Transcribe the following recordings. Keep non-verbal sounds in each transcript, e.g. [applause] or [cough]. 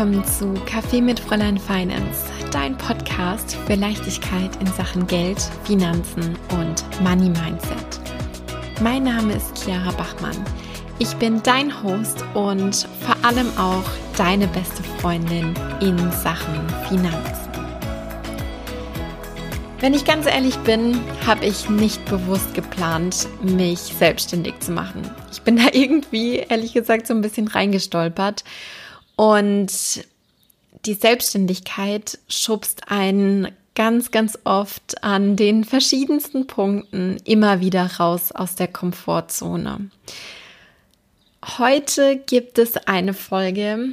willkommen zu Kaffee mit Fräulein Finance, dein Podcast für Leichtigkeit in Sachen Geld, Finanzen und Money Mindset. Mein Name ist Chiara Bachmann. Ich bin dein Host und vor allem auch deine beste Freundin in Sachen Finanzen. Wenn ich ganz ehrlich bin, habe ich nicht bewusst geplant, mich selbstständig zu machen. Ich bin da [laughs] irgendwie, ehrlich gesagt, so ein bisschen reingestolpert und die Selbstständigkeit schubst einen ganz, ganz oft an den verschiedensten Punkten immer wieder raus aus der Komfortzone. Heute gibt es eine Folge,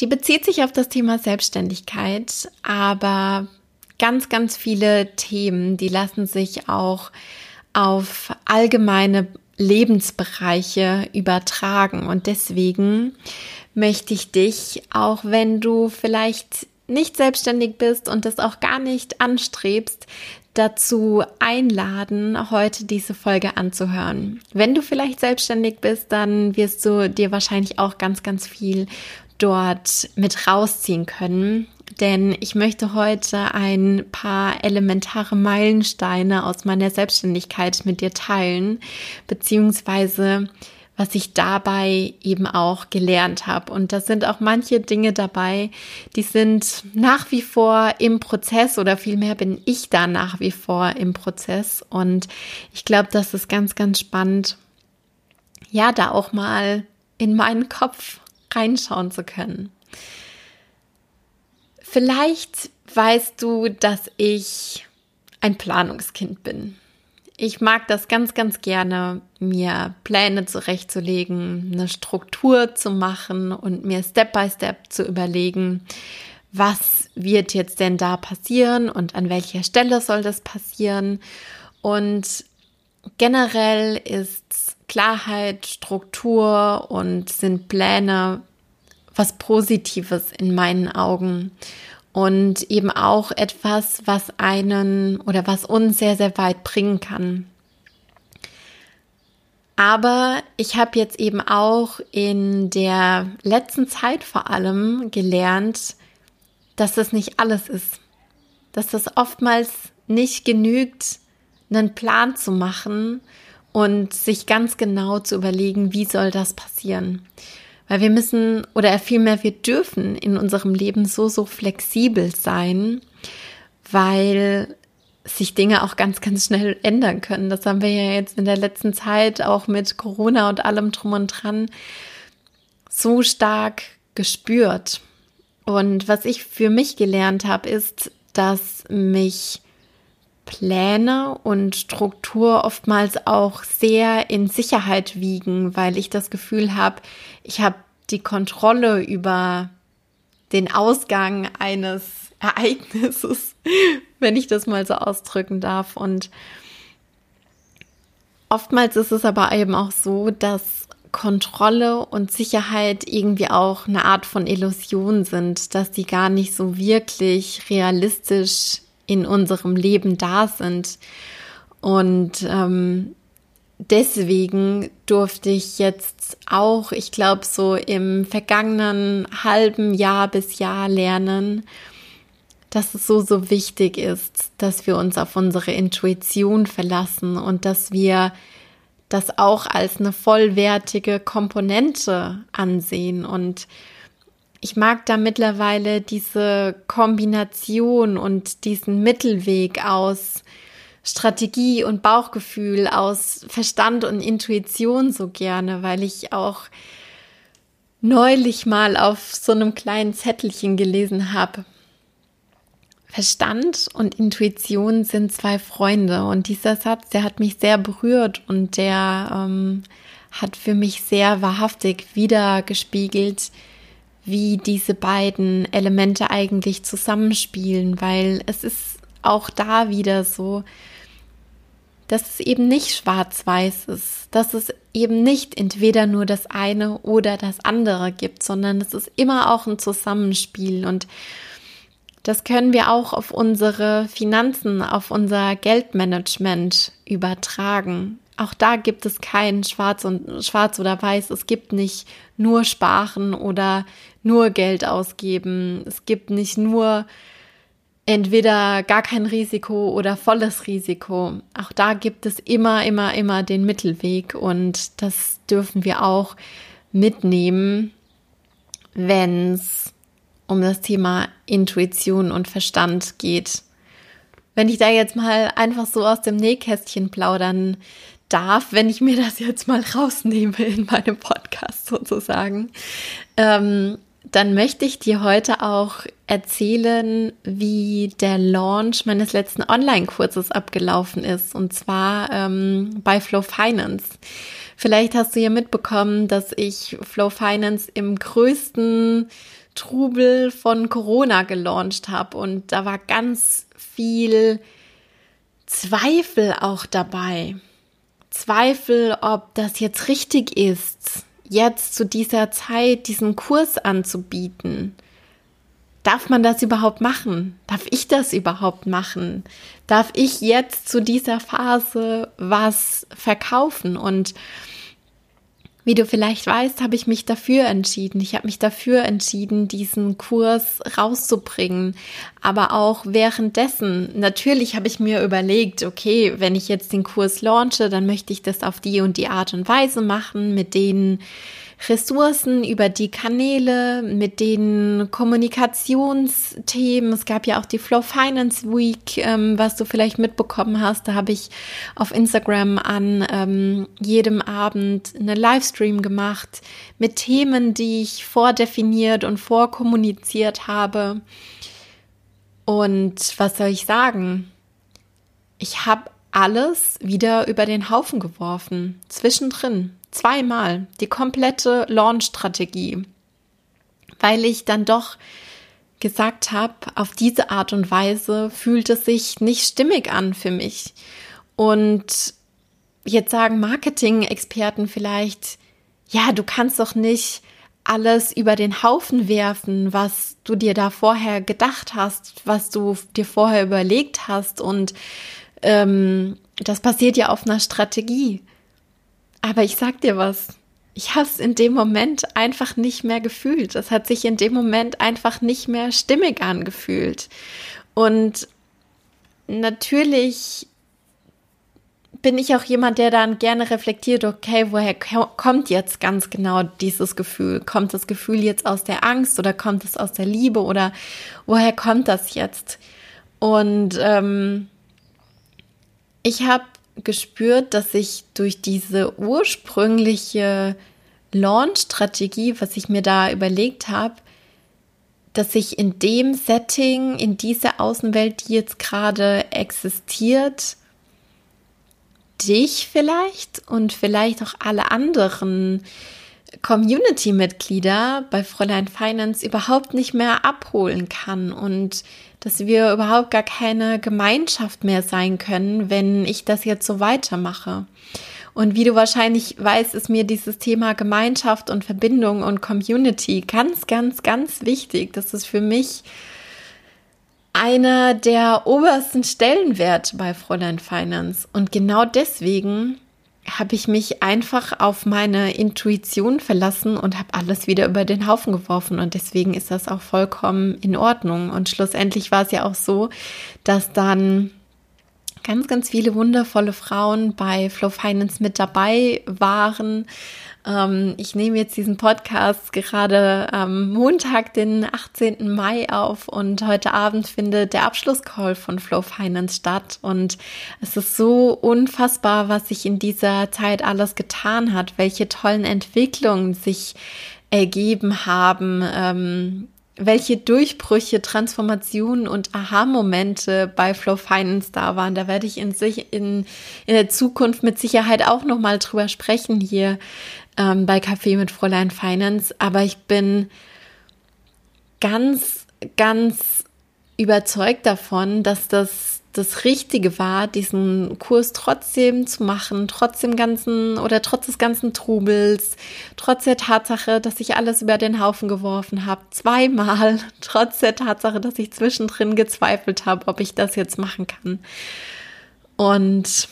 die bezieht sich auf das Thema Selbstständigkeit, aber ganz, ganz viele Themen, die lassen sich auch auf allgemeine Lebensbereiche übertragen. Und deswegen möchte ich dich, auch wenn du vielleicht nicht selbstständig bist und das auch gar nicht anstrebst, dazu einladen, heute diese Folge anzuhören. Wenn du vielleicht selbstständig bist, dann wirst du dir wahrscheinlich auch ganz, ganz viel dort mit rausziehen können. Denn ich möchte heute ein paar elementare Meilensteine aus meiner Selbstständigkeit mit dir teilen, beziehungsweise was ich dabei eben auch gelernt habe. Und da sind auch manche Dinge dabei, die sind nach wie vor im Prozess oder vielmehr bin ich da nach wie vor im Prozess. Und ich glaube, das ist ganz, ganz spannend, ja, da auch mal in meinen Kopf reinschauen zu können. Vielleicht weißt du, dass ich ein Planungskind bin. Ich mag das ganz, ganz gerne, mir Pläne zurechtzulegen, eine Struktur zu machen und mir Step by Step zu überlegen, was wird jetzt denn da passieren und an welcher Stelle soll das passieren. Und generell ist Klarheit, Struktur und sind Pläne was Positives in meinen Augen und eben auch etwas, was einen oder was uns sehr, sehr weit bringen kann. Aber ich habe jetzt eben auch in der letzten Zeit vor allem gelernt, dass das nicht alles ist. Dass das oftmals nicht genügt, einen Plan zu machen und sich ganz genau zu überlegen, wie soll das passieren. Weil wir müssen oder vielmehr wir dürfen in unserem Leben so, so flexibel sein, weil sich Dinge auch ganz, ganz schnell ändern können. Das haben wir ja jetzt in der letzten Zeit auch mit Corona und allem drum und dran so stark gespürt. Und was ich für mich gelernt habe, ist, dass mich Pläne und Struktur oftmals auch sehr in Sicherheit wiegen, weil ich das Gefühl habe, ich habe die Kontrolle über den Ausgang eines [laughs] Ereignisses, wenn ich das mal so ausdrücken darf. Und oftmals ist es aber eben auch so, dass Kontrolle und Sicherheit irgendwie auch eine Art von Illusion sind, dass die gar nicht so wirklich realistisch in unserem Leben da sind. Und ähm, deswegen durfte ich jetzt auch, ich glaube, so im vergangenen halben Jahr bis Jahr lernen, dass es so, so wichtig ist, dass wir uns auf unsere Intuition verlassen und dass wir das auch als eine vollwertige Komponente ansehen und ich mag da mittlerweile diese Kombination und diesen Mittelweg aus Strategie und Bauchgefühl, aus Verstand und Intuition so gerne, weil ich auch neulich mal auf so einem kleinen Zettelchen gelesen habe. Verstand und Intuition sind zwei Freunde und dieser Satz, der hat mich sehr berührt und der ähm, hat für mich sehr wahrhaftig wiedergespiegelt, wie diese beiden Elemente eigentlich zusammenspielen, weil es ist auch da wieder so, dass es eben nicht schwarz-weiß ist, dass es eben nicht entweder nur das eine oder das andere gibt, sondern es ist immer auch ein Zusammenspiel und das können wir auch auf unsere Finanzen, auf unser Geldmanagement übertragen. Auch da gibt es kein Schwarz und Schwarz oder Weiß. Es gibt nicht nur Sparen oder nur Geld ausgeben. Es gibt nicht nur entweder gar kein Risiko oder volles Risiko. Auch da gibt es immer, immer, immer den Mittelweg und das dürfen wir auch mitnehmen, wenn es um das Thema Intuition und Verstand geht. Wenn ich da jetzt mal einfach so aus dem Nähkästchen plaudern darf, wenn ich mir das jetzt mal rausnehme in meinem Podcast sozusagen, ähm, dann möchte ich dir heute auch erzählen, wie der Launch meines letzten Online-Kurses abgelaufen ist, und zwar ähm, bei Flow Finance. Vielleicht hast du ja mitbekommen, dass ich Flow Finance im größten Trubel von Corona gelauncht habe und da war ganz viel Zweifel auch dabei. Zweifel, ob das jetzt richtig ist, jetzt zu dieser Zeit diesen Kurs anzubieten. Darf man das überhaupt machen? Darf ich das überhaupt machen? Darf ich jetzt zu dieser Phase was verkaufen? Und wie du vielleicht weißt, habe ich mich dafür entschieden. Ich habe mich dafür entschieden, diesen Kurs rauszubringen. Aber auch währenddessen, natürlich habe ich mir überlegt, okay, wenn ich jetzt den Kurs launche, dann möchte ich das auf die und die Art und Weise machen, mit denen Ressourcen, über die Kanäle, mit den Kommunikationsthemen. Es gab ja auch die Flow Finance Week, ähm, was du vielleicht mitbekommen hast. Da habe ich auf Instagram an ähm, jedem Abend eine Livestream gemacht mit Themen, die ich vordefiniert und vorkommuniziert habe. Und was soll ich sagen? Ich habe alles wieder über den Haufen geworfen, zwischendrin zweimal die komplette Launch-Strategie, weil ich dann doch gesagt habe, auf diese Art und Weise fühlt es sich nicht stimmig an für mich. Und jetzt sagen Marketing-Experten vielleicht, ja, du kannst doch nicht alles über den Haufen werfen, was du dir da vorher gedacht hast, was du dir vorher überlegt hast. Und ähm, das passiert ja auf einer Strategie. Aber ich sag dir was. Ich habe es in dem Moment einfach nicht mehr gefühlt. Es hat sich in dem Moment einfach nicht mehr stimmig angefühlt. Und natürlich bin ich auch jemand, der dann gerne reflektiert, okay, woher kommt jetzt ganz genau dieses Gefühl? Kommt das Gefühl jetzt aus der Angst oder kommt es aus der Liebe oder woher kommt das jetzt? Und ähm, ich habe gespürt, dass ich durch diese ursprüngliche Launch-Strategie, was ich mir da überlegt habe, dass ich in dem Setting, in dieser Außenwelt, die jetzt gerade existiert, dich vielleicht und vielleicht auch alle anderen Community-Mitglieder bei Fräulein Finance überhaupt nicht mehr abholen kann und dass wir überhaupt gar keine Gemeinschaft mehr sein können, wenn ich das jetzt so weitermache. Und wie du wahrscheinlich weißt, ist mir dieses Thema Gemeinschaft und Verbindung und Community ganz, ganz, ganz wichtig. Das ist für mich einer der obersten Stellenwerte bei Fräulein Finance. Und genau deswegen habe ich mich einfach auf meine Intuition verlassen und habe alles wieder über den Haufen geworfen. Und deswegen ist das auch vollkommen in Ordnung. Und schlussendlich war es ja auch so, dass dann ganz, ganz viele wundervolle Frauen bei Flow Finance mit dabei waren. Ähm, ich nehme jetzt diesen Podcast gerade am Montag, den 18. Mai auf und heute Abend findet der Abschlusscall von Flow Finance statt. Und es ist so unfassbar, was sich in dieser Zeit alles getan hat, welche tollen Entwicklungen sich ergeben haben. Ähm, welche Durchbrüche, Transformationen und Aha-Momente bei Flow Finance da waren. Da werde ich in, sich, in, in der Zukunft mit Sicherheit auch nochmal drüber sprechen hier ähm, bei Café mit Fräulein Finance. Aber ich bin ganz, ganz überzeugt davon, dass das das Richtige war, diesen Kurs trotzdem zu machen, trotz dem ganzen oder trotz des ganzen Trubels, trotz der Tatsache, dass ich alles über den Haufen geworfen habe, zweimal, [laughs] trotz der Tatsache, dass ich zwischendrin gezweifelt habe, ob ich das jetzt machen kann. Und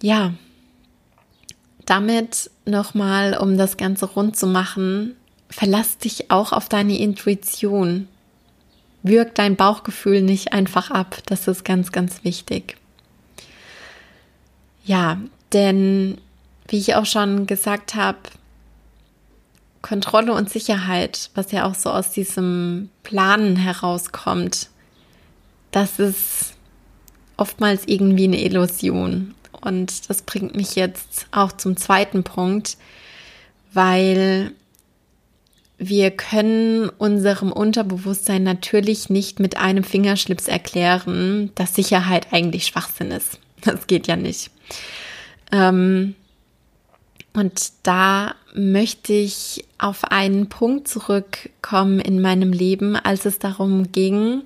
ja, damit nochmal, um das Ganze rund zu machen, verlass dich auch auf deine Intuition. Wirk dein Bauchgefühl nicht einfach ab. Das ist ganz, ganz wichtig. Ja, denn wie ich auch schon gesagt habe, Kontrolle und Sicherheit, was ja auch so aus diesem Planen herauskommt, das ist oftmals irgendwie eine Illusion. Und das bringt mich jetzt auch zum zweiten Punkt, weil wir können unserem Unterbewusstsein natürlich nicht mit einem Fingerschlips erklären, dass Sicherheit eigentlich Schwachsinn ist. Das geht ja nicht. Ähm, und da möchte ich auf einen Punkt zurückkommen in meinem Leben, als es darum ging,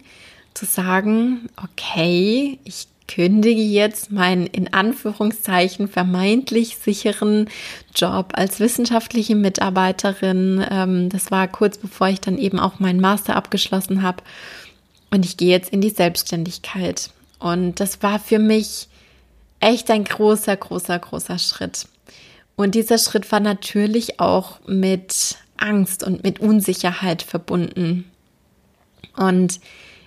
zu sagen, okay, ich kündige jetzt meinen in Anführungszeichen vermeintlich sicheren Job als wissenschaftliche Mitarbeiterin. Ähm, das war kurz bevor ich dann eben auch meinen Master abgeschlossen habe. Und ich gehe jetzt in die Selbstständigkeit. Und das war für mich echt ein großer, großer, großer Schritt. Und dieser Schritt war natürlich auch mit Angst und mit Unsicherheit verbunden. Und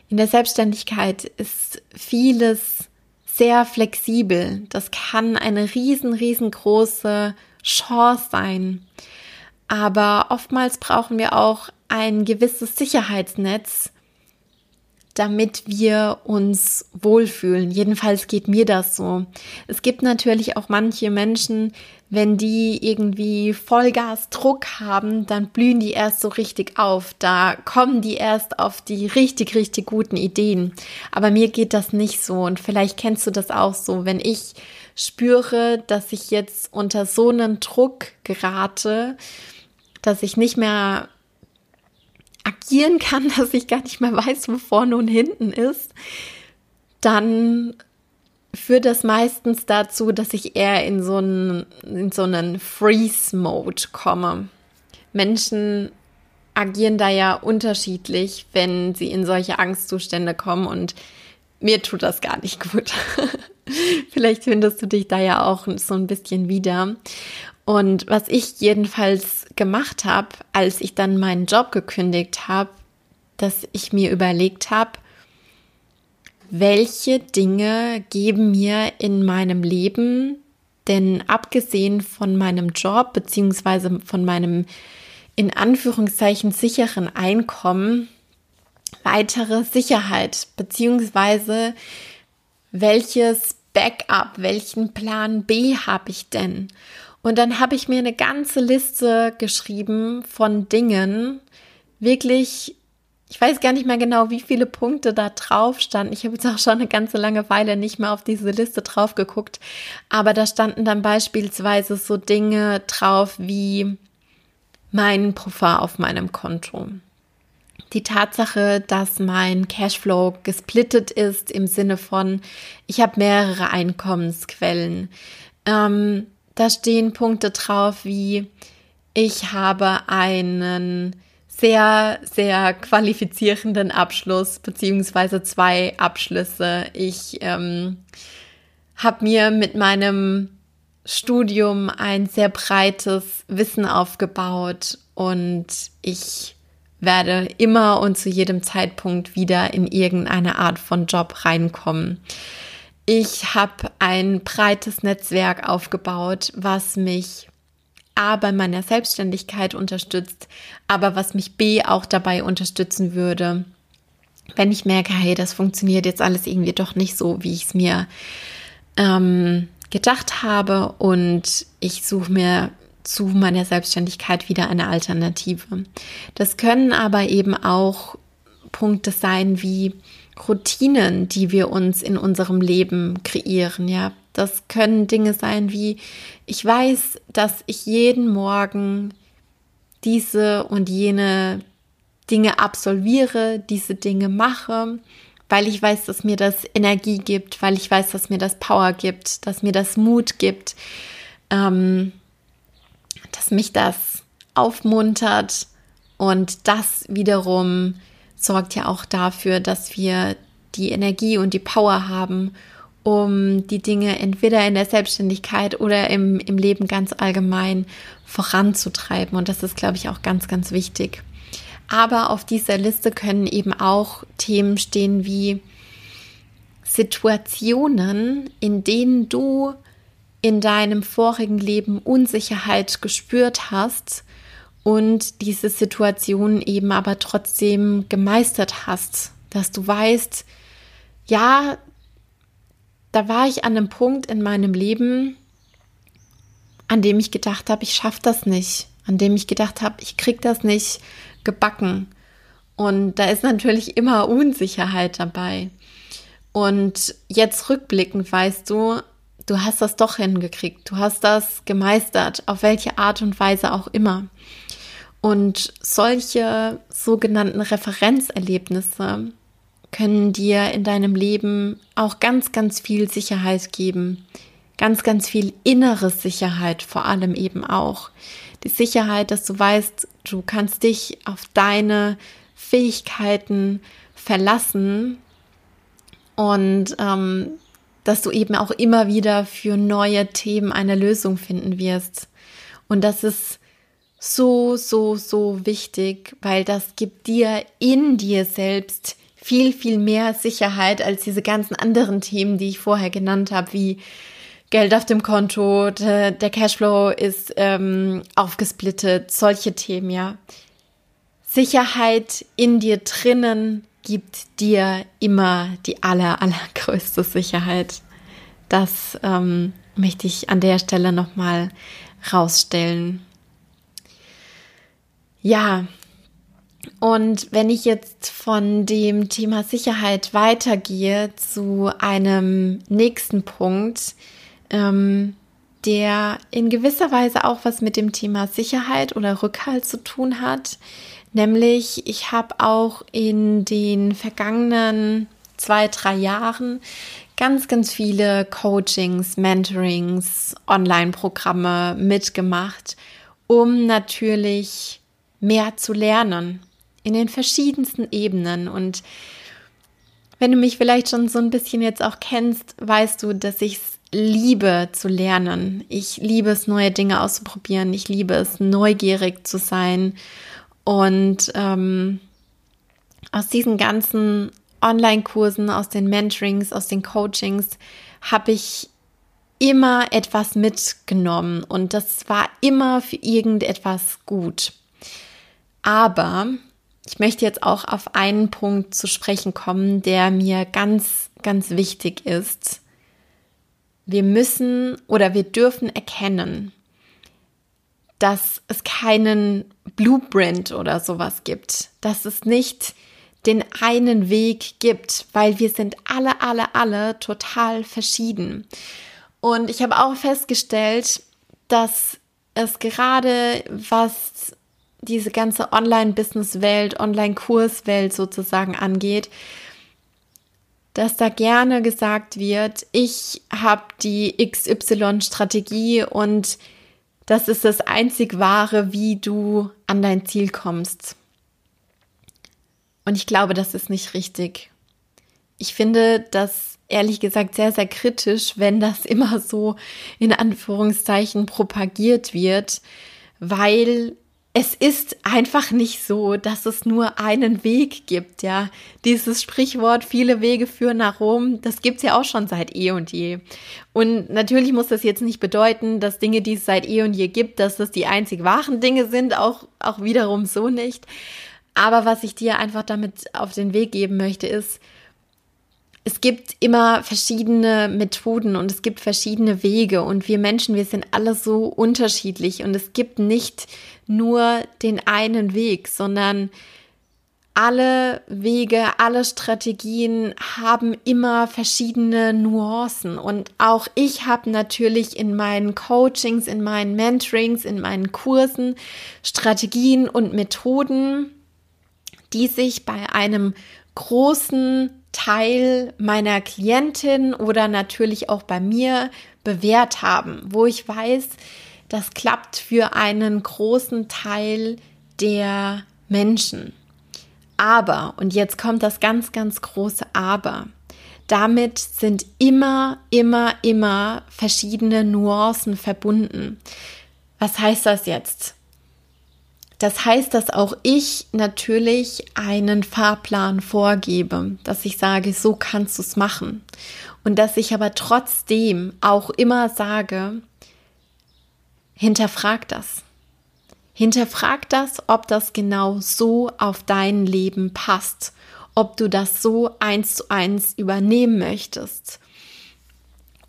in der Selbstständigkeit ist vieles sehr flexibel. Das kann eine riesen, riesengroße Chance sein. Aber oftmals brauchen wir auch ein gewisses Sicherheitsnetz, damit wir uns wohlfühlen. Jedenfalls geht mir das so. Es gibt natürlich auch manche Menschen, wenn die irgendwie Vollgas Druck haben, dann blühen die erst so richtig auf. Da kommen die erst auf die richtig, richtig guten Ideen. Aber mir geht das nicht so. Und vielleicht kennst du das auch so. Wenn ich spüre, dass ich jetzt unter so einen Druck gerate, dass ich nicht mehr agieren kann, [laughs] dass ich gar nicht mehr weiß, wo vorne und hinten ist, dann führt das meistens dazu, dass ich eher in so einen, in so einen Freeze-Mode komme. Menschen agieren da ja unterschiedlich, wenn sie in solche Angstzustände kommen und mir tut das gar nicht [laughs] gut. Vielleicht findest du dich da ja auch so ein bisschen wieder. Und was ich jedenfalls gemacht habe, als ich dann meinen Job gekündigt habe, dass ich mir überlegt habe, welche Dinge geben mir in meinem Leben denn abgesehen von meinem Job beziehungsweise von meinem in Anführungszeichen sicheren Einkommen weitere Sicherheit beziehungsweise welches Backup, welchen Plan B habe ich denn? Und dann habe ich mir eine ganze Liste geschrieben von Dingen, wirklich, ich weiß gar nicht mehr genau, wie viele Punkte da drauf standen. Ich habe jetzt auch schon eine ganze lange Weile nicht mehr auf diese Liste drauf geguckt, aber da standen dann beispielsweise so Dinge drauf wie mein Puffer auf meinem Konto. Die Tatsache, dass mein Cashflow gesplittet ist im Sinne von, ich habe mehrere Einkommensquellen. Ähm, da stehen Punkte drauf wie ich habe einen sehr, sehr qualifizierenden Abschluss beziehungsweise zwei Abschlüsse. Ich ähm, habe mir mit meinem Studium ein sehr breites Wissen aufgebaut und ich werde immer und zu jedem Zeitpunkt wieder in irgendeine Art von Job reinkommen. Ich habe ein breites Netzwerk aufgebaut, was mich A bei meiner Selbstständigkeit unterstützt, aber was mich B auch dabei unterstützen würde, wenn ich merke, hey, das funktioniert jetzt alles irgendwie doch nicht so, wie ich es mir ähm, gedacht habe und ich suche mir zu meiner Selbstständigkeit wieder eine Alternative. Das können aber eben auch Punkte sein wie Routinen, die wir uns in unserem Leben kreieren, ja. Das können Dinge sein wie, ich weiß, dass ich jeden Morgen diese und jene Dinge absolviere, diese Dinge mache, weil ich weiß, dass mir das Energie gibt, weil ich weiß, dass mir das Power gibt, dass mir das Mut gibt, ähm, dass mich das aufmuntert und das wiederum sorgt ja auch dafür, dass wir die Energie und die Power haben, um die Dinge entweder in der Selbstständigkeit oder im, im Leben ganz allgemein voranzutreiben. Und das ist, glaube ich, auch ganz, ganz wichtig. Aber auf dieser Liste können eben auch Themen stehen wie Situationen, in denen du in deinem vorigen Leben Unsicherheit gespürt hast und diese Situation eben aber trotzdem gemeistert hast, dass du weißt, ja, da war ich an einem Punkt in meinem Leben, an dem ich gedacht habe, ich schaffe das nicht, an dem ich gedacht habe, ich krieg das nicht gebacken. Und da ist natürlich immer Unsicherheit dabei. Und jetzt rückblickend weißt du, du hast das doch hingekriegt, du hast das gemeistert, auf welche Art und Weise auch immer. Und solche sogenannten Referenzerlebnisse können dir in deinem Leben auch ganz, ganz viel Sicherheit geben. Ganz, ganz viel innere Sicherheit vor allem eben auch. Die Sicherheit, dass du weißt, du kannst dich auf deine Fähigkeiten verlassen und ähm, dass du eben auch immer wieder für neue Themen eine Lösung finden wirst. Und das ist so, so, so wichtig, weil das gibt dir in dir selbst viel, viel mehr Sicherheit als diese ganzen anderen Themen, die ich vorher genannt habe, wie Geld auf dem Konto, der, Cashflow ist ähm, aufgesplittet, solche Themen, ja. Sicherheit in dir drinnen gibt dir immer die aller, allergrößte Sicherheit. Das ähm, möchte ich an der Stelle nochmal rausstellen. Ja, und wenn ich jetzt von dem Thema Sicherheit weitergehe zu einem nächsten Punkt, ähm, der in gewisser Weise auch was mit dem Thema Sicherheit oder Rückhalt zu tun hat, nämlich ich habe auch in den vergangenen zwei, drei Jahren ganz, ganz viele Coachings, Mentorings, Online-Programme mitgemacht, um natürlich mehr zu lernen in den verschiedensten Ebenen. Und wenn du mich vielleicht schon so ein bisschen jetzt auch kennst, weißt du, dass ich es liebe zu lernen. Ich liebe es, neue Dinge auszuprobieren. Ich liebe es, neugierig zu sein. Und ähm, aus diesen ganzen Online-Kursen, aus den Mentorings, aus den Coachings habe ich immer etwas mitgenommen und das war immer für irgendetwas gut. Aber ich möchte jetzt auch auf einen Punkt zu sprechen kommen, der mir ganz, ganz wichtig ist. Wir müssen oder wir dürfen erkennen, dass es keinen Blueprint oder sowas gibt, dass es nicht den einen Weg gibt, weil wir sind alle, alle, alle total verschieden. Und ich habe auch festgestellt, dass es gerade was diese ganze Online-Business-Welt, Online-Kurs-Welt sozusagen angeht, dass da gerne gesagt wird, ich habe die XY-Strategie und das ist das einzig wahre, wie du an dein Ziel kommst. Und ich glaube, das ist nicht richtig. Ich finde das ehrlich gesagt sehr, sehr kritisch, wenn das immer so in Anführungszeichen propagiert wird, weil es ist einfach nicht so, dass es nur einen Weg gibt, ja. Dieses Sprichwort, viele Wege führen nach Rom, das gibt's ja auch schon seit eh und je. Und natürlich muss das jetzt nicht bedeuten, dass Dinge, die es seit eh und je gibt, dass das die einzig wahren Dinge sind, auch, auch wiederum so nicht. Aber was ich dir einfach damit auf den Weg geben möchte, ist, es gibt immer verschiedene Methoden und es gibt verschiedene Wege und wir Menschen, wir sind alle so unterschiedlich und es gibt nicht nur den einen Weg, sondern alle Wege, alle Strategien haben immer verschiedene Nuancen. Und auch ich habe natürlich in meinen Coachings, in meinen Mentorings, in meinen Kursen Strategien und Methoden, die sich bei einem großen Teil meiner Klientin oder natürlich auch bei mir bewährt haben, wo ich weiß, das klappt für einen großen Teil der Menschen. Aber, und jetzt kommt das ganz, ganz große Aber, damit sind immer, immer, immer verschiedene Nuancen verbunden. Was heißt das jetzt? Das heißt, dass auch ich natürlich einen Fahrplan vorgebe, dass ich sage, so kannst du es machen. Und dass ich aber trotzdem auch immer sage, hinterfrag das. Hinterfrag das, ob das genau so auf dein Leben passt, ob du das so eins zu eins übernehmen möchtest.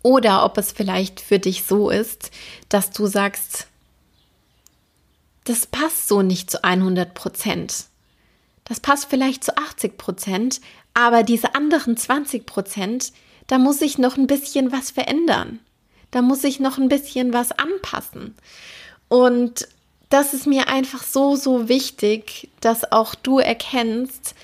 Oder ob es vielleicht für dich so ist, dass du sagst, das passt so nicht zu 100 Prozent. Das passt vielleicht zu 80 Prozent, aber diese anderen 20 Prozent, da muss ich noch ein bisschen was verändern. Da muss ich noch ein bisschen was anpassen. Und das ist mir einfach so, so wichtig, dass auch du erkennst,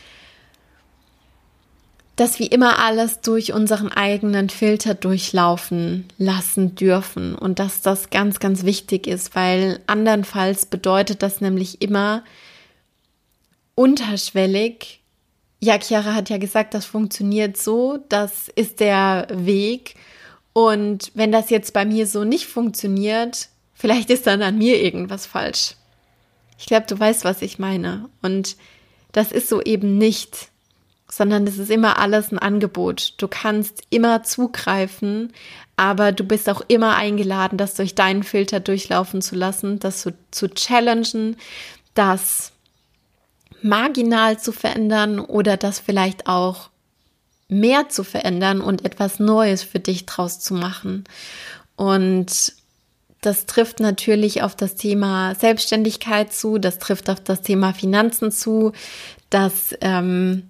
dass wir immer alles durch unseren eigenen Filter durchlaufen lassen dürfen und dass das ganz, ganz wichtig ist, weil andernfalls bedeutet das nämlich immer unterschwellig. Ja, Chiara hat ja gesagt, das funktioniert so, das ist der Weg. Und wenn das jetzt bei mir so nicht funktioniert, vielleicht ist dann an mir irgendwas falsch. Ich glaube, du weißt, was ich meine. Und das ist so eben nicht sondern es ist immer alles ein Angebot. Du kannst immer zugreifen, aber du bist auch immer eingeladen, das durch deinen Filter durchlaufen zu lassen, das zu, zu challengen, das marginal zu verändern oder das vielleicht auch mehr zu verändern und etwas Neues für dich draus zu machen. Und das trifft natürlich auf das Thema Selbstständigkeit zu, das trifft auf das Thema Finanzen zu, das ähm,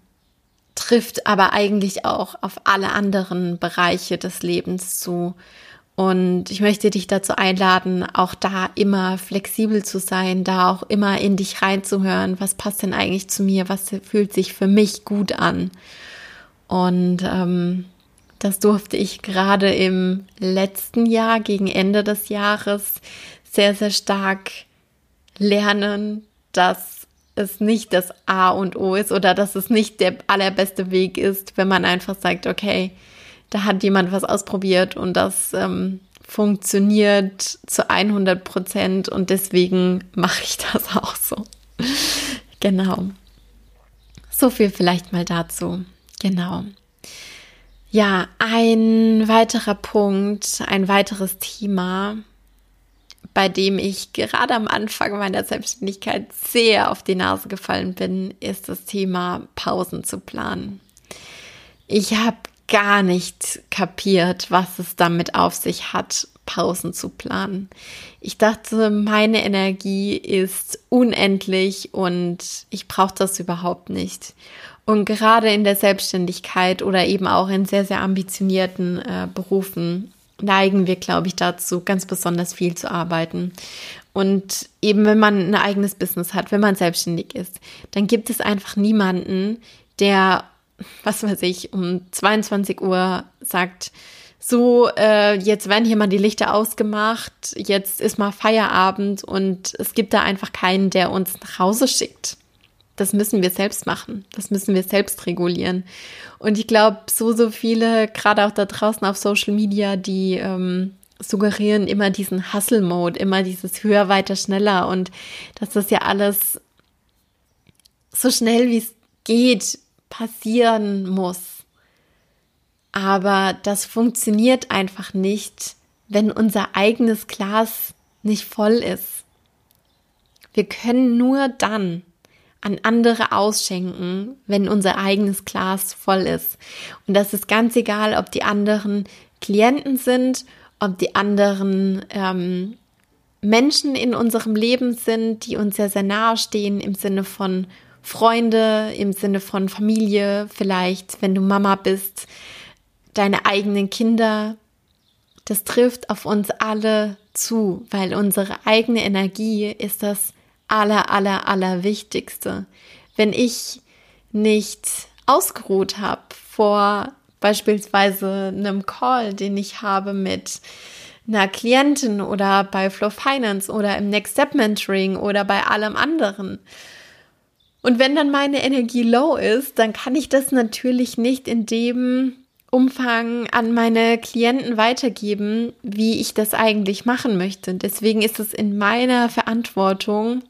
trifft aber eigentlich auch auf alle anderen Bereiche des Lebens zu. Und ich möchte dich dazu einladen, auch da immer flexibel zu sein, da auch immer in dich reinzuhören, was passt denn eigentlich zu mir, was fühlt sich für mich gut an. Und ähm, das durfte ich gerade im letzten Jahr, gegen Ende des Jahres, sehr, sehr stark lernen, dass es nicht das A und O ist oder dass es nicht der allerbeste Weg ist, wenn man einfach sagt, okay, da hat jemand was ausprobiert und das ähm, funktioniert zu 100 Prozent und deswegen mache ich das [laughs] auch so. genau. So viel vielleicht mal dazu. Genau. Ja, ein weiterer Punkt, ein weiteres Thema, bei dem ich gerade am Anfang meiner Selbstständigkeit sehr auf die Nase gefallen bin, ist das Thema Pausen zu planen. Ich habe gar nicht kapiert, was es damit auf sich hat, Pausen zu planen. Ich dachte, meine Energie ist unendlich und ich brauche das überhaupt nicht. Und gerade in der Selbstständigkeit oder eben auch in sehr, sehr ambitionierten äh, Berufen neigen wir, glaube ich, dazu, ganz besonders viel zu arbeiten. Und eben, wenn man ein eigenes Business hat, wenn man selbstständig ist, dann gibt es einfach niemanden, der, was weiß ich, um 22 Uhr sagt, so, äh, jetzt werden hier mal die Lichter ausgemacht, jetzt ist mal Feierabend und es gibt da einfach keinen, der uns nach Hause schickt. Das müssen wir selbst machen. Das müssen wir selbst regulieren. Und ich glaube, so, so viele, gerade auch da draußen auf Social Media, die ähm, suggerieren immer diesen Hustle-Mode, immer dieses höher, weiter, schneller und dass das ja alles so schnell wie es geht passieren muss. Aber das funktioniert einfach nicht, wenn unser eigenes Glas nicht voll ist. Wir können nur dann an andere ausschenken, wenn unser eigenes Glas voll ist. Und das ist ganz egal, ob die anderen Klienten sind, ob die anderen ähm, Menschen in unserem Leben sind, die uns sehr, sehr nahe stehen im Sinne von Freunde, im Sinne von Familie, vielleicht, wenn du Mama bist, deine eigenen Kinder. Das trifft auf uns alle zu, weil unsere eigene Energie ist das aller, aller, aller Wichtigste. Wenn ich nicht ausgeruht habe vor beispielsweise einem Call, den ich habe mit einer Klientin oder bei Flow Finance oder im Next Step Mentoring oder bei allem anderen. Und wenn dann meine Energie low ist, dann kann ich das natürlich nicht in dem Umfang an meine Klienten weitergeben, wie ich das eigentlich machen möchte. Deswegen ist es in meiner Verantwortung,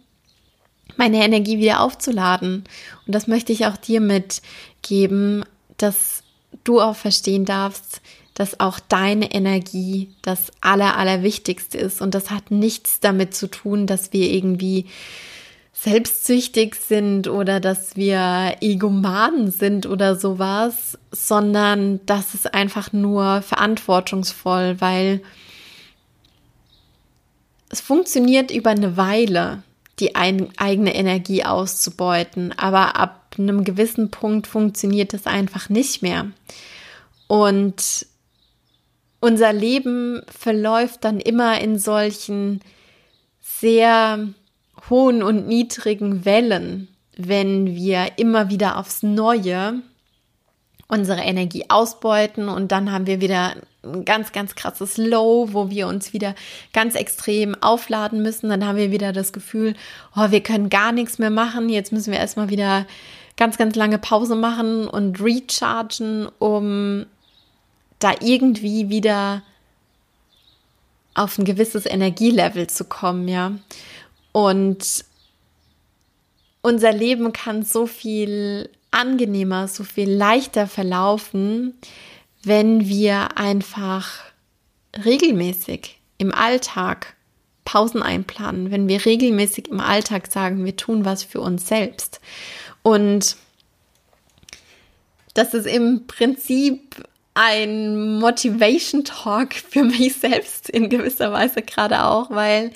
meine Energie wieder aufzuladen. Und das möchte ich auch dir mitgeben, dass du auch verstehen darfst, dass auch deine Energie das Aller, Allerwichtigste ist. Und das hat nichts damit zu tun, dass wir irgendwie selbstsüchtig sind oder dass wir Egomanen sind oder sowas, sondern das ist einfach nur verantwortungsvoll, weil es funktioniert über eine Weile, die ein, eigene Energie auszubeuten, aber ab einem gewissen Punkt funktioniert es einfach nicht mehr. Und unser Leben verläuft dann immer in solchen sehr hohen und niedrigen Wellen, wenn wir immer wieder aufs Neue unsere Energie ausbeuten und dann haben wir wieder ein ganz, ganz krasses Low, wo wir uns wieder ganz extrem aufladen müssen. Dann haben wir wieder das Gefühl, oh, wir können gar nichts mehr machen. Jetzt müssen wir erstmal wieder ganz, ganz lange Pause machen und rechargen, um da irgendwie wieder auf ein gewisses Energielevel zu kommen, ja. Und unser Leben kann so viel angenehmer, so viel leichter verlaufen, wenn wir einfach regelmäßig im Alltag Pausen einplanen, wenn wir regelmäßig im Alltag sagen, wir tun was für uns selbst. Und das ist im Prinzip ein Motivation Talk für mich selbst in gewisser Weise gerade auch, weil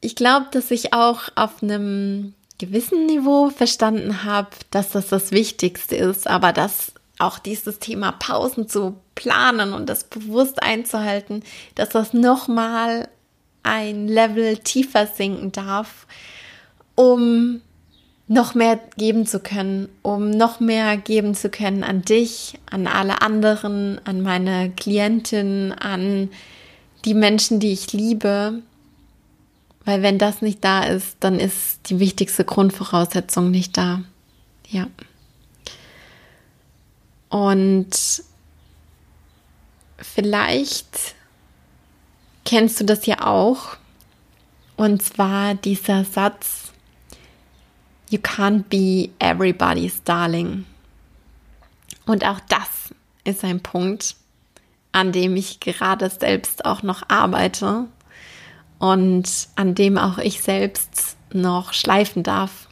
ich glaube, dass ich auch auf einem gewissen Niveau verstanden habe, dass das das Wichtigste ist, aber dass auch dieses Thema Pausen zu planen und das bewusst einzuhalten, dass das nochmal ein Level tiefer sinken darf, um noch mehr geben zu können, um noch mehr geben zu können an dich, an alle anderen, an meine Klientin, an die Menschen, die ich liebe, weil wenn das nicht da ist, dann ist die wichtigste Grundvoraussetzung nicht da. Ja. Und vielleicht kennst du das ja auch. Und zwar dieser Satz, You can't be everybody's darling. Und auch das ist ein Punkt, an dem ich gerade selbst auch noch arbeite und an dem auch ich selbst noch schleifen darf.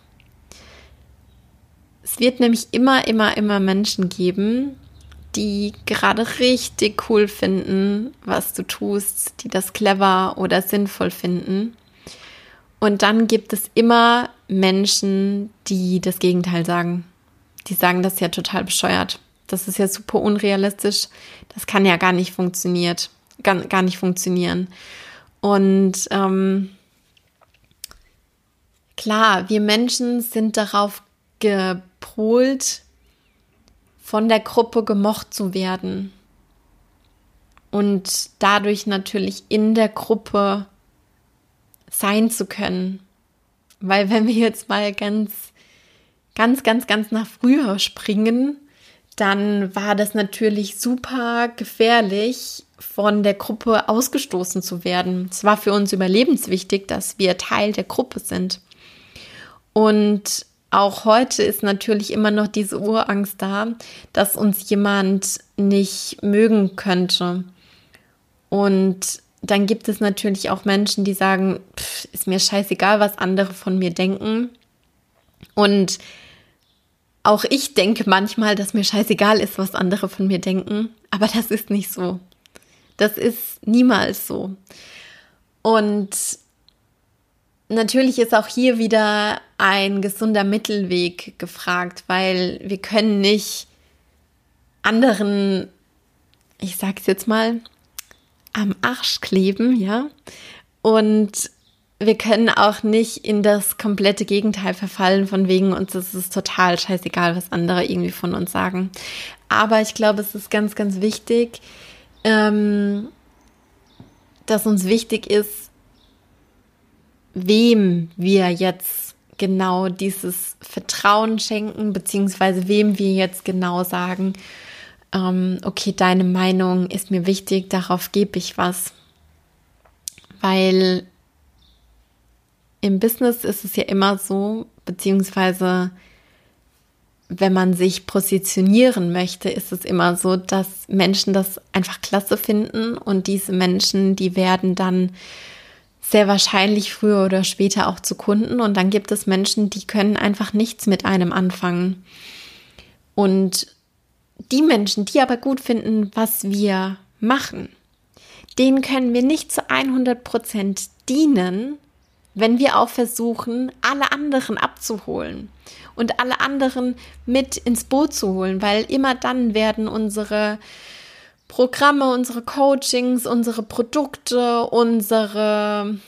Es wird nämlich immer, immer, immer Menschen geben, die gerade richtig cool finden, was du tust, die das clever oder sinnvoll finden. Und dann gibt es immer Menschen, die das Gegenteil sagen. Die sagen, das ist ja total bescheuert. Das ist ja super unrealistisch. Das kann ja gar nicht funktioniert, gar, gar nicht funktionieren. Und ähm, klar, wir Menschen sind darauf gepolt, von der Gruppe gemocht zu werden und dadurch natürlich in der Gruppe sein zu können. Weil wenn wir jetzt mal ganz, ganz, ganz, ganz nach früher springen, dann war das natürlich super gefährlich, von der Gruppe ausgestoßen zu werden. Es war für uns überlebenswichtig, dass wir Teil der Gruppe sind. Und auch heute ist natürlich immer noch diese Urangst da, dass uns jemand nicht mögen könnte. Und dann gibt es natürlich auch Menschen, die sagen, pff, ist mir scheißegal, was andere von mir denken. Und auch ich denke manchmal, dass mir scheißegal ist, was andere von mir denken. Aber das ist nicht so. Das ist niemals so. Und natürlich ist auch hier wieder ein gesunder Mittelweg gefragt, weil wir können nicht anderen, ich sag's jetzt mal, am Arsch kleben, ja. Und wir können auch nicht in das komplette Gegenteil verfallen, von wegen uns ist es total scheißegal, was andere irgendwie von uns sagen. Aber ich glaube, es ist ganz, ganz wichtig, ähm, dass uns wichtig ist, wem wir jetzt genau dieses Vertrauen schenken, beziehungsweise wem wir jetzt genau sagen, ähm, okay, deine Meinung ist mir wichtig, darauf gebe ich was. Weil im Business ist es ja immer so, beziehungsweise wenn man sich positionieren möchte, ist es immer so, dass Menschen das einfach klasse finden und diese Menschen, die werden dann sehr wahrscheinlich früher oder später auch zu Kunden und dann gibt es Menschen, die können einfach nichts mit einem anfangen. Und die Menschen, die aber gut finden, was wir machen, denen können wir nicht zu 100 Prozent dienen, wenn wir auch versuchen, alle anderen abzuholen und alle anderen mit ins Boot zu holen, weil immer dann werden unsere Programme, unsere Coachings, unsere Produkte, unsere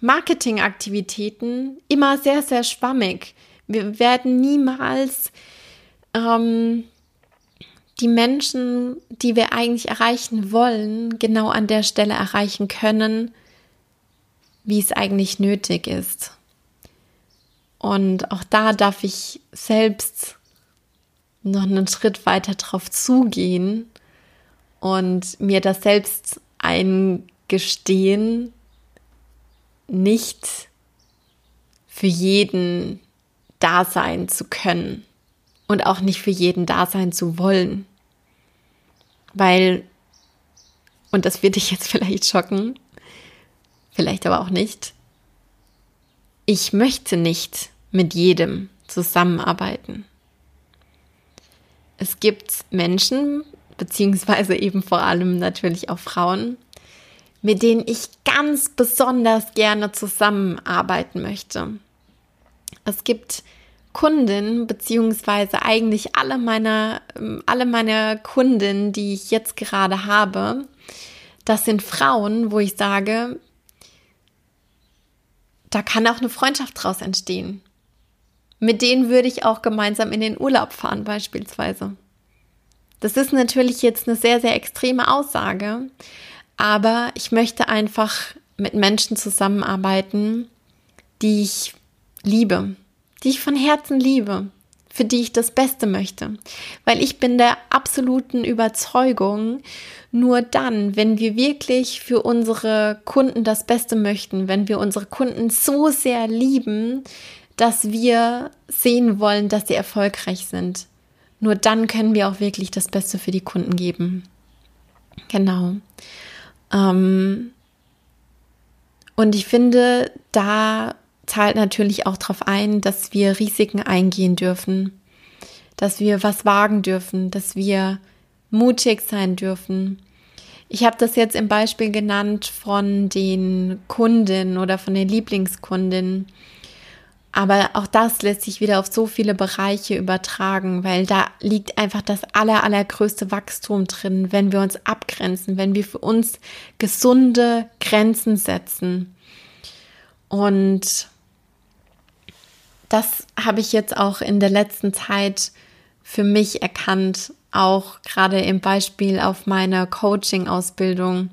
Marketingaktivitäten immer sehr, sehr schwammig. Wir werden niemals ähm, die Menschen, die wir eigentlich erreichen wollen, genau an der Stelle erreichen können, wie es eigentlich nötig ist. Und auch da darf ich selbst noch einen Schritt weiter drauf zugehen und mir das selbst eingestehen, nicht für jeden da sein zu können und auch nicht für jeden da sein zu wollen. Weil, und das wird dich jetzt [laughs] vielleicht schocken, vielleicht aber auch nicht, ich möchte nicht mit jedem zusammenarbeiten. Es gibt Menschen, beziehungsweise eben vor allem natürlich auch Frauen, mit denen ich ganz besonders gerne zusammenarbeiten möchte. Es gibt Kunden, beziehungsweise eigentlich alle meiner, alle meiner Kunden, die ich jetzt gerade habe, das sind Frauen, wo ich sage, da kann auch eine Freundschaft draus entstehen. Mit denen würde ich auch gemeinsam in den Urlaub fahren, beispielsweise. Das ist natürlich jetzt eine sehr, sehr extreme Aussage, aber ich möchte einfach mit Menschen zusammenarbeiten, die ich liebe, die ich von Herzen liebe, für die ich das Beste möchte. Weil ich bin der absoluten Überzeugung, nur dann, wenn wir wirklich für unsere Kunden das Beste möchten, wenn wir unsere Kunden so sehr lieben, dass wir sehen wollen, dass sie erfolgreich sind, nur dann können wir auch wirklich das Beste für die Kunden geben. Genau. Ähm und ich finde, da zahlt natürlich auch darauf ein, dass wir Risiken eingehen dürfen, dass wir was wagen dürfen, dass wir mutig sein dürfen. Ich habe das jetzt im Beispiel genannt von den Kunden oder von den Lieblingskundinnen. Aber auch das lässt sich wieder auf so viele Bereiche übertragen, weil da liegt einfach das aller, allergrößte Wachstum drin, wenn wir uns abgrenzen, wenn wir für uns gesunde Grenzen setzen. Und das habe ich jetzt auch in der letzten Zeit für mich erkannt, auch gerade im Beispiel auf meiner Coaching-Ausbildung.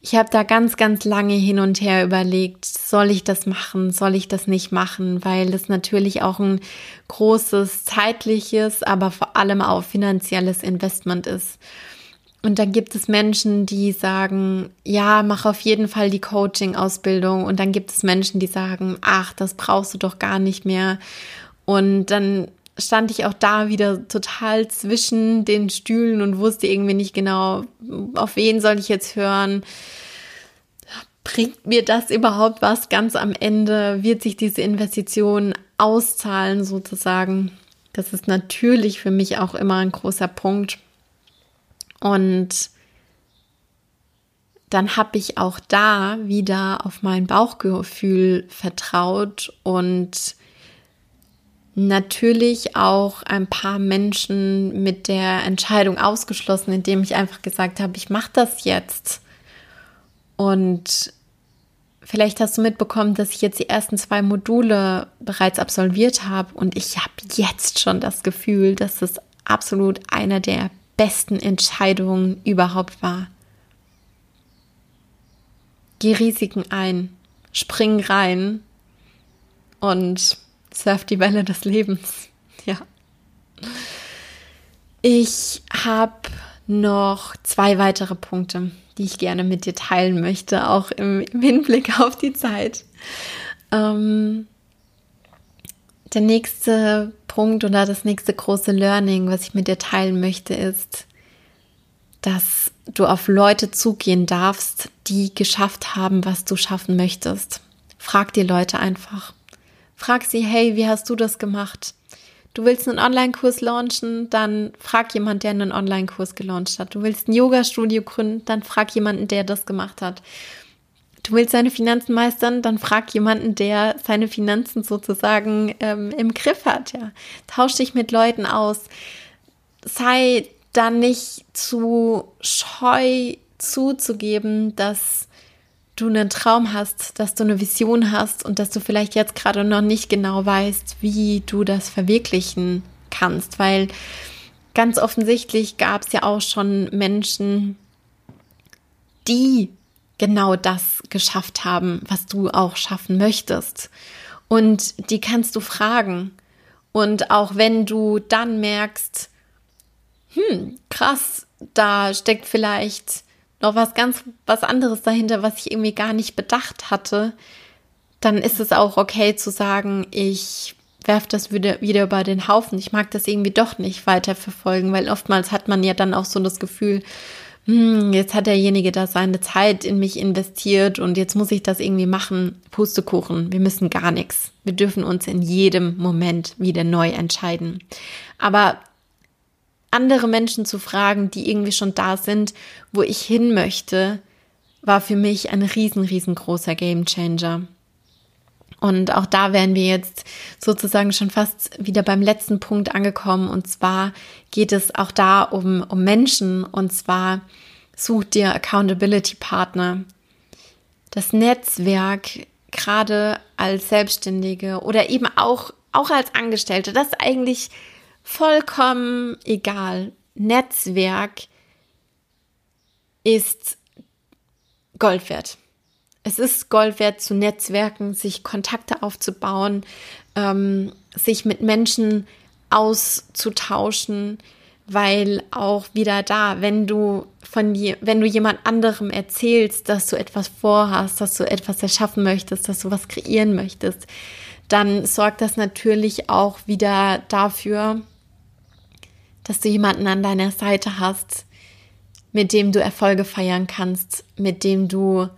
Ich habe da ganz, ganz lange hin und her überlegt, soll ich das machen, soll ich das nicht machen, weil es natürlich auch ein großes zeitliches, aber vor allem auch finanzielles Investment ist. Und dann gibt es Menschen, die sagen, ja, mach auf jeden Fall die Coaching-Ausbildung. Und dann gibt es Menschen, die sagen, ach, das brauchst du doch gar nicht mehr. Und dann stand ich auch da wieder total zwischen den Stühlen und wusste irgendwie nicht genau, auf wen soll ich jetzt hören. Bringt mir das überhaupt was ganz am Ende? Wird sich diese Investition auszahlen sozusagen? Das ist natürlich für mich auch immer ein großer Punkt. Und dann habe ich auch da wieder auf mein Bauchgefühl vertraut und natürlich auch ein paar Menschen mit der Entscheidung ausgeschlossen, indem ich einfach gesagt habe, ich mache das jetzt. Und vielleicht hast du mitbekommen, dass ich jetzt die ersten zwei Module bereits absolviert habe und ich habe jetzt schon das Gefühl, dass es absolut einer der besten Entscheidungen überhaupt war. Geh Risiken ein, spring rein und surf die Welle des Lebens. [laughs] Ja. Ich habe noch zwei weitere Punkte, die ich gerne mit dir teilen möchte, auch im, Hinblick auf die Zeit. Ähm, der nächste Punkt oder das nächste große Learning, was ich mit dir teilen möchte, ist, dass du auf Leute zugehen darfst, die geschafft haben, was du schaffen möchtest. Frag die Leute einfach. Frag sie, hey, wie hast du das gemacht? Du willst einen Online-Kurs launchen, dann frag jemand, der einen Online-Kurs gelauncht hat. Du willst ein Yoga-Studio gründen, dann frag jemanden, der das gemacht hat. Du willst deine Finanzen meistern, dann frag jemanden, der seine Finanzen sozusagen ähm, im Griff hat. Ja. Tausch dich mit Leuten aus. Sei dann nicht zu scheu zuzugeben, dass du einen Traum hast, dass du eine Vision hast und dass du vielleicht jetzt gerade noch nicht genau weißt, wie du das verwirklichen kannst, weil ganz offensichtlich gab es ja auch schon Menschen, die genau das geschafft haben, was du auch schaffen möchtest. Und die kannst du fragen. Und auch wenn du dann merkst, hm, krass, da steckt vielleicht noch was ganz was anderes dahinter, was ich irgendwie gar nicht bedacht hatte, dann ist es auch okay zu sagen, ich werfe das wieder, wieder über den Haufen. Ich mag das irgendwie doch nicht weiter verfolgen, weil oftmals hat man ja dann auch so das Gefühl, hm, jetzt hat derjenige da seine Zeit in mich investiert und jetzt muss ich das irgendwie machen. Pustekuchen, wir müssen gar nichts. Wir dürfen uns in jedem Moment wieder neu entscheiden. Aber andere Menschen zu fragen, die irgendwie schon da sind, wo ich hin möchte, war für mich ein riesen, riesengroßer Gamechanger. Und auch da wären wir jetzt sozusagen schon fast wieder beim letzten Punkt angekommen. Und zwar geht es auch da um, um Menschen. Und zwar such dir Accountability Partner. Das Netzwerk, gerade als Selbstständige oder eben auch, auch als Angestellte, das ist eigentlich vollkommen egal. Netzwerk ist Gold wert. Es ist Gold wert zu Netzwerken, sich Kontakte aufzubauen, ähm, sich mit Menschen auszutauschen, weil auch wieder da, wenn du von je, wenn du jemand anderem erzählst, dass du etwas vorhast, dass du etwas erschaffen möchtest, dass du was kreieren möchtest, dann sorgt das natürlich auch wieder dafür, dass du jemanden an deiner Seite hast, mit dem du Erfolge feiern kannst, mit dem du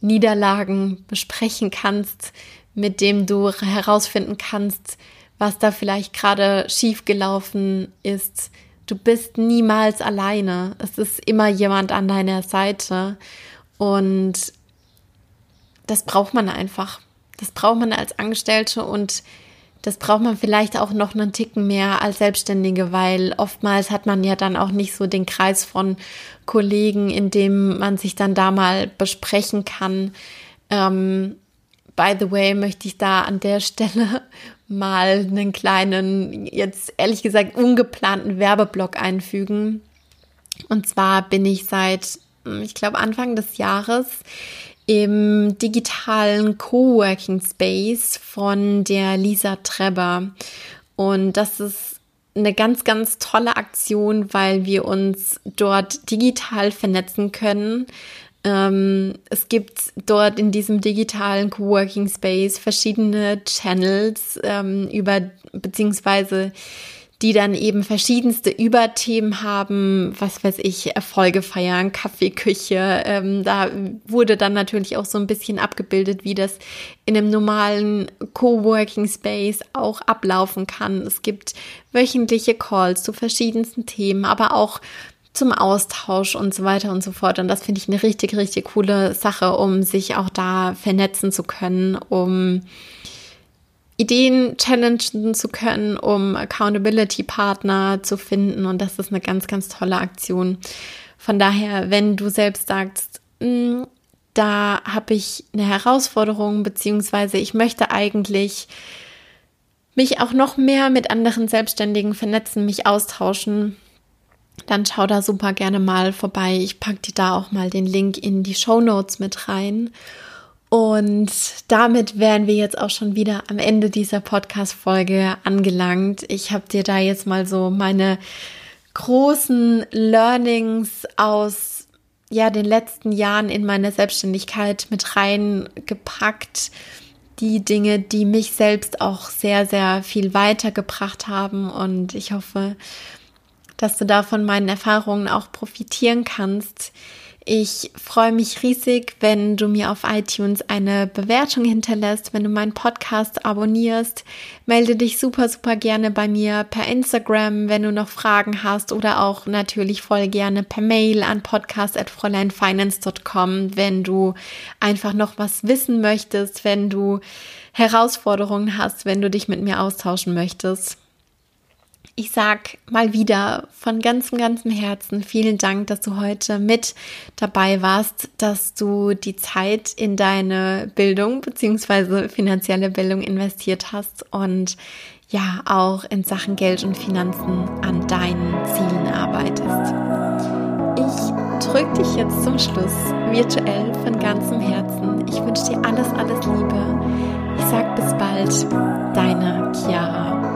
Niederlagen besprechen kannst, mit dem du herausfinden kannst, was da vielleicht gerade schiefgelaufen ist. Du bist niemals alleine. Es ist immer jemand an deiner Seite. Und das braucht man einfach. Das braucht man als Angestellte und das braucht man vielleicht auch noch einen Ticken mehr als Selbstständige, weil oftmals hat man ja dann auch nicht so den Kreis von Kollegen, in dem man sich dann da mal besprechen kann. Ähm, by the way, möchte ich da an der [laughs] Stelle mal einen kleinen, jetzt ehrlich gesagt ungeplanten Werbeblock einfügen. Und zwar bin ich seit, ich glaube, Anfang des Jahres im digitalen Coworking Space von der Lisa Treber. Und das ist eine ganz, ganz tolle Aktion, weil wir uns dort digital vernetzen können. Ähm, es gibt dort in diesem digitalen Coworking Space verschiedene Channels ähm, über beziehungsweise die dann eben verschiedenste Überthemen haben, was weiß ich, Erfolge feiern, Kaffeeküche. Ähm, da wurde dann natürlich auch so ein bisschen abgebildet, wie das in einem normalen Coworking Space auch ablaufen kann. Es gibt wöchentliche Calls zu verschiedensten Themen, aber auch zum Austausch und so weiter und so fort. Und das finde ich eine richtig, richtig coole Sache, um sich auch da vernetzen zu können, um Ideen challengen zu können, um Accountability-Partner zu finden. Und das ist eine ganz, ganz tolle Aktion. Von daher, wenn du selbst sagst, hm, da habe ich eine Herausforderung, beziehungsweise ich möchte eigentlich mich auch noch mehr mit anderen Selbstständigen vernetzen, mich austauschen, dann schau da super gerne mal vorbei. Ich packe dir da auch mal den Link in die Show Notes mit rein. Und damit wären wir jetzt auch schon wieder am Ende dieser Podcast-Folge angelangt. Ich habe dir da jetzt mal so meine großen Learnings aus ja den letzten Jahren in meine Selbstständigkeit mit reingepackt. Die Dinge, die mich selbst auch sehr, sehr viel weitergebracht haben. Und ich hoffe, dass du da von meinen Erfahrungen auch profitieren kannst. Ich freue mich riesig, wenn du mir auf iTunes eine Bewertung hinterlässt, wenn du meinen Podcast abonnierst. Melde dich super, super gerne bei mir per Instagram, wenn du noch Fragen hast oder auch natürlich voll gerne per Mail an podcast.fräuleinfinance.com, wenn du einfach noch was wissen möchtest, wenn du Herausforderungen hast, wenn du dich mit mir austauschen möchtest. Ich sag mal wieder von ganzem, ganzem Herzen vielen Dank, dass du heute mit dabei warst, dass du die Zeit in deine Bildung beziehungsweise finanzielle Bildung investiert hast und ja auch in Sachen Geld und Finanzen an deinen Zielen arbeitest. Ich drücke dich jetzt zum Schluss virtuell von ganzem Herzen. Ich wünsche dir alles, alles Liebe. Ich sag bis bald, deine Chiara.